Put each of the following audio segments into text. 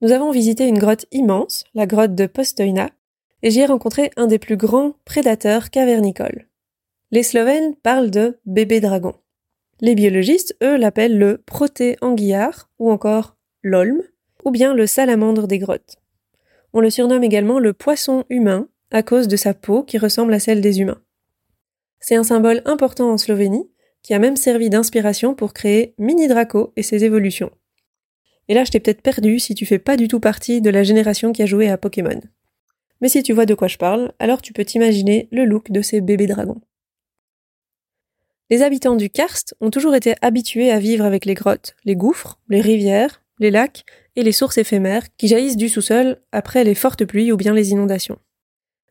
Nous avons visité une grotte immense, la grotte de Postojna, et j'y ai rencontré un des plus grands prédateurs cavernicoles. Les Slovènes parlent de bébé dragon. Les biologistes, eux, l'appellent le proté-anguillard, ou encore l'olme, ou bien le salamandre des grottes. On le surnomme également le poisson humain, à cause de sa peau qui ressemble à celle des humains. C'est un symbole important en Slovénie, qui a même servi d'inspiration pour créer Mini Draco et ses évolutions. Et là, je t'ai peut-être perdu si tu fais pas du tout partie de la génération qui a joué à Pokémon. Mais si tu vois de quoi je parle, alors tu peux t'imaginer le look de ces bébés dragons. Les habitants du karst ont toujours été habitués à vivre avec les grottes, les gouffres, les rivières, les lacs et les sources éphémères qui jaillissent du sous-sol après les fortes pluies ou bien les inondations.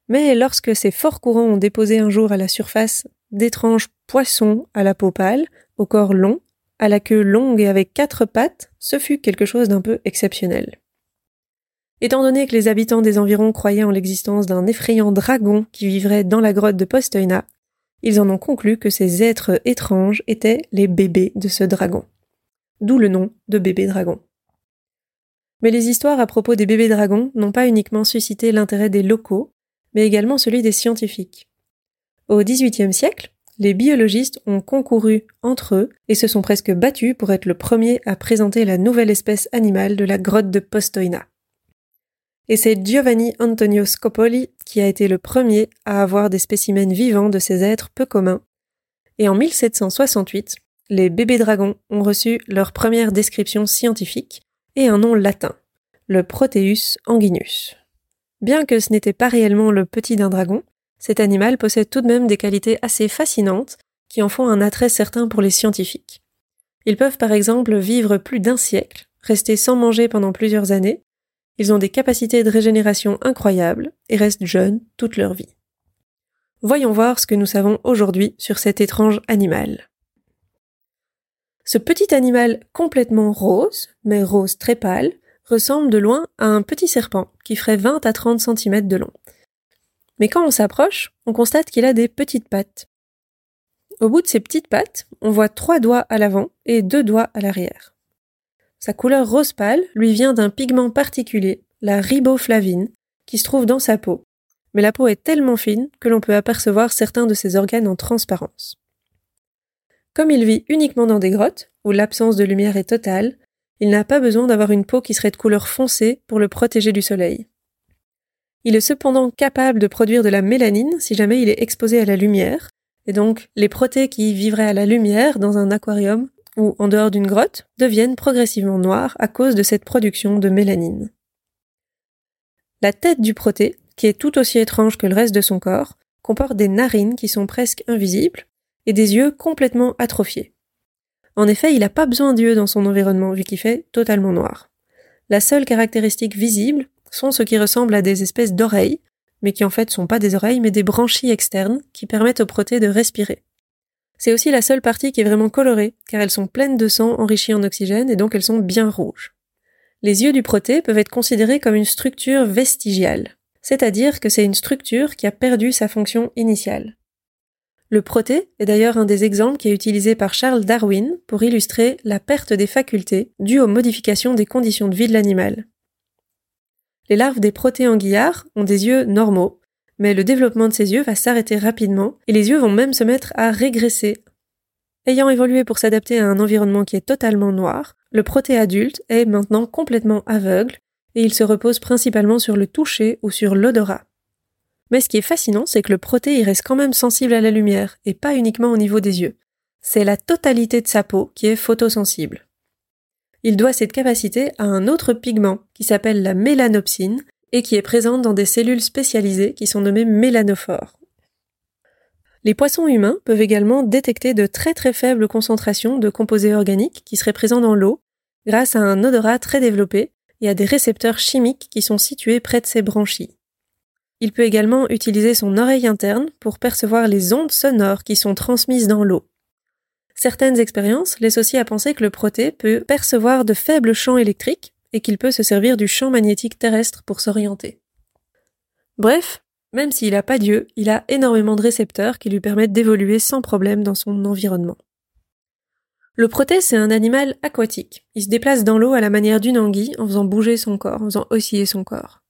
Mais lorsque ces forts courants ont déposé un jour à la surface d'étranges poissons à la peau pâle, au corps long, à la queue longue et avec quatre pattes, ce fut quelque chose d'un peu exceptionnel. Étant donné que les habitants des environs croyaient en l'existence d'un effrayant dragon qui vivrait dans la grotte de Postojna, ils en ont conclu que ces êtres étranges étaient les bébés de ce dragon. D'où le nom de bébé dragon. Mais les histoires à propos des bébés dragons n'ont pas uniquement suscité l'intérêt des locaux, mais également celui des scientifiques. Au XVIIIe siècle, les biologistes ont concouru entre eux et se sont presque battus pour être le premier à présenter la nouvelle espèce animale de la grotte de Postojna. Et c'est Giovanni Antonio Scopoli qui a été le premier à avoir des spécimens vivants de ces êtres peu communs. Et en 1768, les bébés dragons ont reçu leur première description scientifique et un nom latin, le Proteus anguinus. Bien que ce n'était pas réellement le petit d'un dragon, cet animal possède tout de même des qualités assez fascinantes qui en font un attrait certain pour les scientifiques. Ils peuvent par exemple vivre plus d'un siècle, rester sans manger pendant plusieurs années, ils ont des capacités de régénération incroyables et restent jeunes toute leur vie. Voyons voir ce que nous savons aujourd'hui sur cet étrange animal. Ce petit animal complètement rose, mais rose très pâle, ressemble de loin à un petit serpent qui ferait 20 à 30 cm de long. Mais quand on s'approche, on constate qu'il a des petites pattes. Au bout de ces petites pattes, on voit trois doigts à l'avant et deux doigts à l'arrière. Sa couleur rose pâle lui vient d'un pigment particulier, la riboflavine, qui se trouve dans sa peau. Mais la peau est tellement fine que l'on peut apercevoir certains de ses organes en transparence. Comme il vit uniquement dans des grottes, où l'absence de lumière est totale, il n'a pas besoin d'avoir une peau qui serait de couleur foncée pour le protéger du soleil. Il est cependant capable de produire de la mélanine si jamais il est exposé à la lumière, et donc les protés qui vivraient à la lumière dans un aquarium ou en dehors d'une grotte deviennent progressivement noirs à cause de cette production de mélanine. La tête du proté, qui est tout aussi étrange que le reste de son corps, comporte des narines qui sont presque invisibles et des yeux complètement atrophiés. En effet, il n'a pas besoin d'yeux dans son environnement vu qu'il fait totalement noir. La seule caractéristique visible sont ce qui ressemble à des espèces d'oreilles, mais qui en fait sont pas des oreilles mais des branchies externes qui permettent aux protés de respirer. C'est aussi la seule partie qui est vraiment colorée, car elles sont pleines de sang enrichi en oxygène et donc elles sont bien rouges. Les yeux du proté peuvent être considérés comme une structure vestigiale, c'est-à-dire que c'est une structure qui a perdu sa fonction initiale. Le proté est d'ailleurs un des exemples qui est utilisé par Charles Darwin pour illustrer la perte des facultés due aux modifications des conditions de vie de l'animal. Les larves des protéanguillards ont des yeux normaux, mais le développement de ces yeux va s'arrêter rapidement et les yeux vont même se mettre à régresser. Ayant évolué pour s'adapter à un environnement qui est totalement noir, le proté adulte est maintenant complètement aveugle et il se repose principalement sur le toucher ou sur l'odorat. Mais ce qui est fascinant, c'est que le proté y reste quand même sensible à la lumière, et pas uniquement au niveau des yeux. C'est la totalité de sa peau qui est photosensible. Il doit cette capacité à un autre pigment qui s'appelle la mélanopsine et qui est présente dans des cellules spécialisées qui sont nommées mélanophores. Les poissons humains peuvent également détecter de très très faibles concentrations de composés organiques qui seraient présents dans l'eau grâce à un odorat très développé et a des récepteurs chimiques qui sont situés près de ses branchies. Il peut également utiliser son oreille interne pour percevoir les ondes sonores qui sont transmises dans l'eau. Certaines expériences laissent aussi à penser que le proté peut percevoir de faibles champs électriques et qu'il peut se servir du champ magnétique terrestre pour s'orienter. Bref, même s'il n'a pas Dieu, il a énormément de récepteurs qui lui permettent d'évoluer sans problème dans son environnement. Le proté, c'est un animal aquatique. Il se déplace dans l'eau à la manière d'une anguille en faisant bouger son corps, en faisant osciller son corps.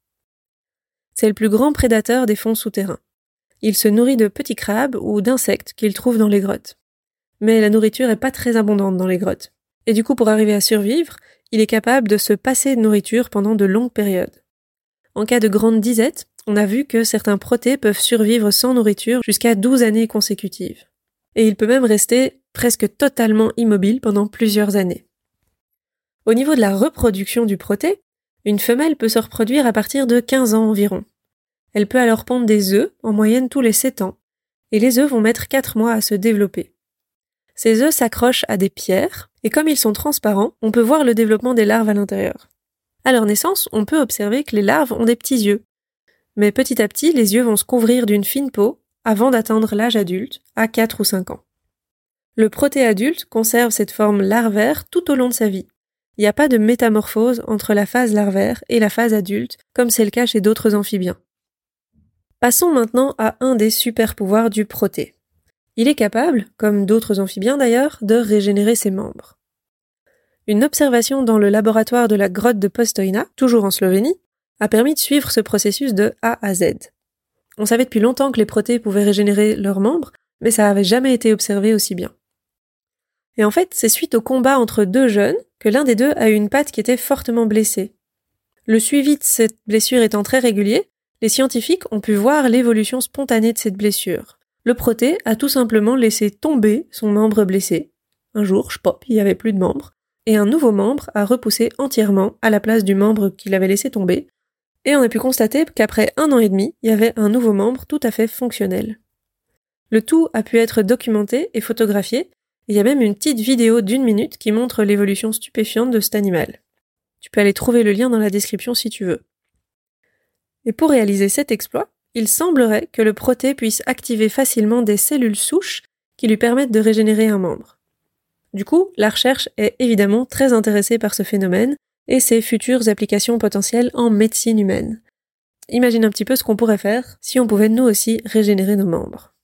C'est le plus grand prédateur des fonds souterrains. Il se nourrit de petits crabes ou d'insectes qu'il trouve dans les grottes. Mais la nourriture est pas très abondante dans les grottes. Et du coup, pour arriver à survivre, il est capable de se passer de nourriture pendant de longues périodes. En cas de grande disette, on a vu que certains protés peuvent survivre sans nourriture jusqu'à 12 années consécutives. Et il peut même rester presque totalement immobile pendant plusieurs années. Au niveau de la reproduction du proté, une femelle peut se reproduire à partir de 15 ans environ. Elle peut alors pondre des œufs, en moyenne tous les 7 ans, et les œufs vont mettre 4 mois à se développer. Ces œufs s'accrochent à des pierres, et comme ils sont transparents, on peut voir le développement des larves à l'intérieur. À leur naissance, on peut observer que les larves ont des petits yeux. Mais petit à petit, les yeux vont se couvrir d'une fine peau avant d'atteindre l'âge adulte, à 4 ou 5 ans. Le protéadulte conserve cette forme larvaire tout au long de sa vie. Il n'y a pas de métamorphose entre la phase larvaire et la phase adulte, comme c'est le cas chez d'autres amphibiens. Passons maintenant à un des super pouvoirs du proté. Il est capable, comme d'autres amphibiens d'ailleurs, de régénérer ses membres. Une observation dans le laboratoire de la grotte de Postojna, toujours en Slovénie, a permis de suivre ce processus de A à Z. On savait depuis longtemps que les protés pouvaient régénérer leurs membres, mais ça n'avait jamais été observé aussi bien. Et en fait, c'est suite au combat entre deux jeunes que l'un des deux a eu une patte qui était fortement blessée. Le suivi de cette blessure étant très régulier, les scientifiques ont pu voir l'évolution spontanée de cette blessure. Le proté a tout simplement laissé tomber son membre blessé. Un jour, pop, il n'y avait plus de membre, et un nouveau membre a repoussé entièrement à la place du membre qu'il avait laissé tomber, et on a pu constater qu'après un an et demi, il y avait un nouveau membre tout à fait fonctionnel. Le tout a pu être documenté et photographié, il y a même une petite vidéo d'une minute qui montre l'évolution stupéfiante de cet animal. Tu peux aller trouver le lien dans la description si tu veux. Et pour réaliser cet exploit, il semblerait que le proté puisse activer facilement des cellules souches qui lui permettent de régénérer un membre. Du coup, la recherche est évidemment très intéressée par ce phénomène et ses futures applications potentielles en médecine humaine. Imagine un petit peu ce qu'on pourrait faire si on pouvait nous aussi régénérer nos membres.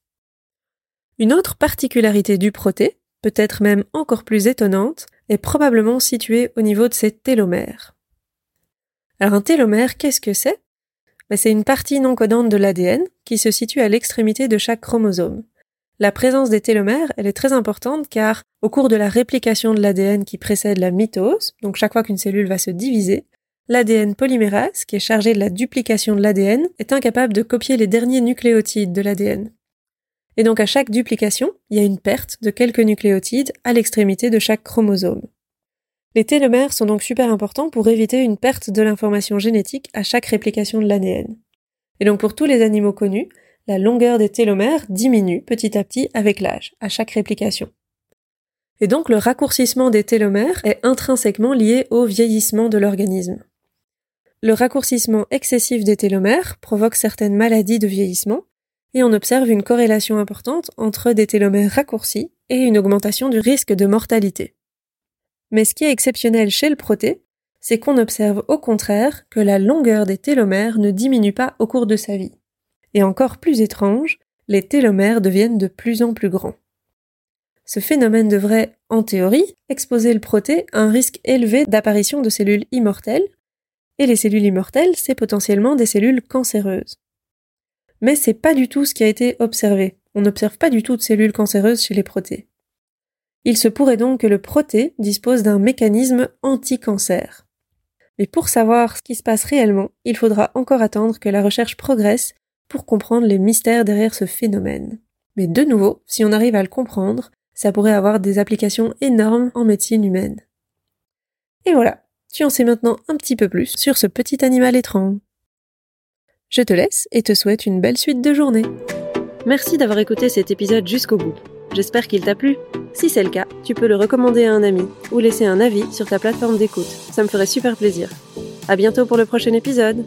Une autre particularité du proté, peut-être même encore plus étonnante, est probablement située au niveau de ses télomères. Alors un télomère, qu'est-ce que c'est? C'est une partie non codante de l'ADN qui se situe à l'extrémité de chaque chromosome. La présence des télomères, elle est très importante car au cours de la réplication de l'ADN qui précède la mitose, donc chaque fois qu'une cellule va se diviser, l'ADN polymérase, qui est chargé de la duplication de l'ADN, est incapable de copier les derniers nucléotides de l'ADN. Et donc à chaque duplication, il y a une perte de quelques nucléotides à l'extrémité de chaque chromosome. Les télomères sont donc super importants pour éviter une perte de l'information génétique à chaque réplication de l'ADN. Et donc pour tous les animaux connus, la longueur des télomères diminue petit à petit avec l'âge, à chaque réplication. Et donc le raccourcissement des télomères est intrinsèquement lié au vieillissement de l'organisme. Le raccourcissement excessif des télomères provoque certaines maladies de vieillissement, et on observe une corrélation importante entre des télomères raccourcis et une augmentation du risque de mortalité. Mais ce qui est exceptionnel chez le proté, c'est qu'on observe au contraire que la longueur des télomères ne diminue pas au cours de sa vie. Et encore plus étrange, les télomères deviennent de plus en plus grands. Ce phénomène devrait, en théorie, exposer le proté à un risque élevé d'apparition de cellules immortelles, et les cellules immortelles, c'est potentiellement des cellules cancéreuses mais c'est pas du tout ce qui a été observé. On n'observe pas du tout de cellules cancéreuses chez les protés. Il se pourrait donc que le proté dispose d'un mécanisme anti-cancer. Mais pour savoir ce qui se passe réellement, il faudra encore attendre que la recherche progresse pour comprendre les mystères derrière ce phénomène. Mais de nouveau, si on arrive à le comprendre, ça pourrait avoir des applications énormes en médecine humaine. Et voilà, tu en sais maintenant un petit peu plus sur ce petit animal étrange. Je te laisse et te souhaite une belle suite de journée. Merci d'avoir écouté cet épisode jusqu'au bout. J'espère qu'il t'a plu. Si c'est le cas, tu peux le recommander à un ami ou laisser un avis sur ta plateforme d'écoute. Ça me ferait super plaisir. À bientôt pour le prochain épisode.